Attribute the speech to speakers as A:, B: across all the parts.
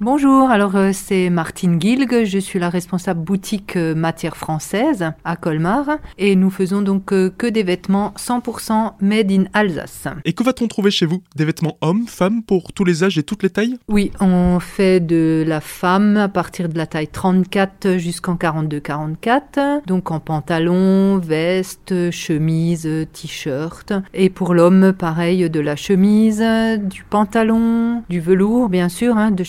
A: Bonjour, alors euh, c'est Martine Gilg, je suis la responsable boutique euh, matière française à Colmar et nous faisons donc euh, que des vêtements 100% made in Alsace.
B: Et que va-t-on trouver chez vous? Des vêtements hommes, femmes, pour tous les âges et toutes les tailles?
A: Oui, on fait de la femme à partir de la taille 34 jusqu'en 42-44, donc en pantalon, veste, chemise, t-shirt. Et pour l'homme, pareil, de la chemise, du pantalon, du velours bien sûr, hein, de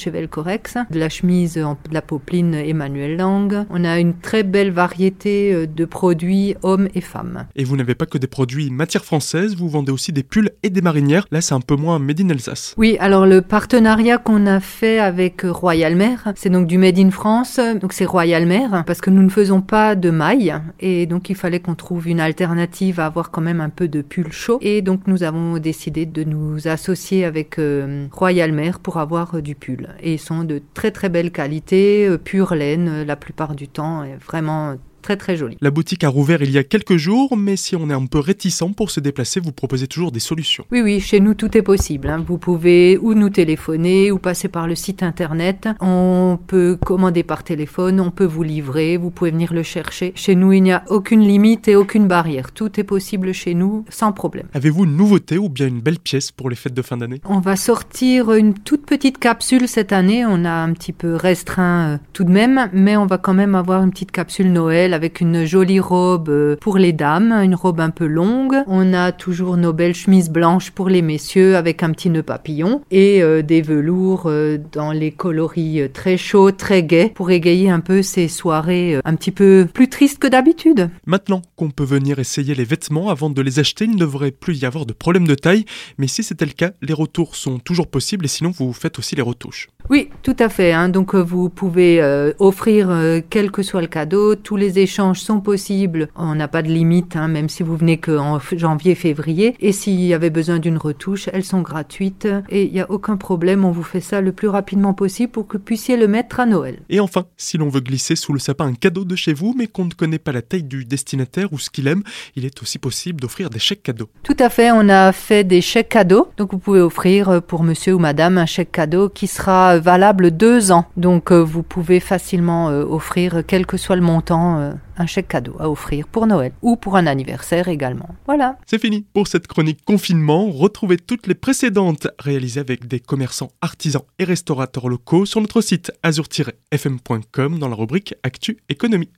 A: De la chemise en de la popeline Emmanuel Lang. On a une très belle variété euh, de produits hommes et femmes.
B: Et vous n'avez pas que des produits matière française, vous vendez aussi des pulls et des marinières. Là, c'est un peu moins Made in Alsace.
A: Oui, alors le partenariat qu'on a fait avec Royal Mer, c'est donc du Made in France. Donc c'est Royal Mer parce que nous ne faisons pas de mailles et donc il fallait qu'on trouve une alternative à avoir quand même un peu de pull chaud. Et donc nous avons décidé de nous associer avec euh, Royal Mer pour avoir euh, du pull. Et de très très belle qualité, euh, pure laine euh, la plupart du temps, vraiment très très joli.
B: La boutique a rouvert il y a quelques jours, mais si on est un peu réticent pour se déplacer, vous proposez toujours des solutions.
A: Oui, oui, chez nous tout est possible. Hein. Vous pouvez ou nous téléphoner ou passer par le site internet. On peut commander par téléphone, on peut vous livrer, vous pouvez venir le chercher. Chez nous, il n'y a aucune limite et aucune barrière. Tout est possible chez nous sans problème.
B: Avez-vous une nouveauté ou bien une belle pièce pour les fêtes de fin d'année?
A: On va sortir une toute petite capsule cette année. On a un petit peu restreint euh, tout de même, mais on va quand même avoir une petite capsule Noël avec une jolie robe euh, pour les dames, une robe un peu longue. On a toujours nos belles chemises blanches pour les messieurs avec un petit nœud papillon et euh, des velours euh, dans les coloris très chauds, très gais pour égayer un peu ces soirées un petit peu plus tristes que d'habitude.
B: Maintenant qu'on peut venir essayer les vêtements avant de les acheter, il ne devrait plus y avoir de problème de taille, mais si c'était le cas, les retours sont toujours possibles et sinon vous faites aussi les retouches.
A: Oui, tout à fait. Hein. Donc vous pouvez offrir quel que soit le cadeau, tous les échanges sont possibles. On n'a pas de limite, hein, même si vous venez qu'en janvier, février. Et s'il y avait besoin d'une retouche, elles sont gratuites et il n'y a aucun problème. On vous fait ça le plus rapidement possible pour que vous puissiez le mettre à Noël.
B: Et enfin, si l'on veut glisser sous le sapin un cadeau de chez vous, mais qu'on ne connaît pas la taille du destinataire ou ce qu'il aime, il est aussi possible d'offrir des chèques cadeaux.
A: Tout à fait, on a fait des chèques cadeaux. Donc vous pouvez offrir pour monsieur ou madame un chèque cadeau qui sera valable deux ans. Donc euh, vous pouvez facilement euh, offrir quel que soit le montant euh, un chèque cadeau à offrir pour Noël ou pour un anniversaire également. Voilà.
B: C'est fini pour cette chronique confinement. Retrouvez toutes les précédentes réalisées avec des commerçants, artisans et restaurateurs locaux sur notre site azur-fm.com dans la rubrique Actu Économie.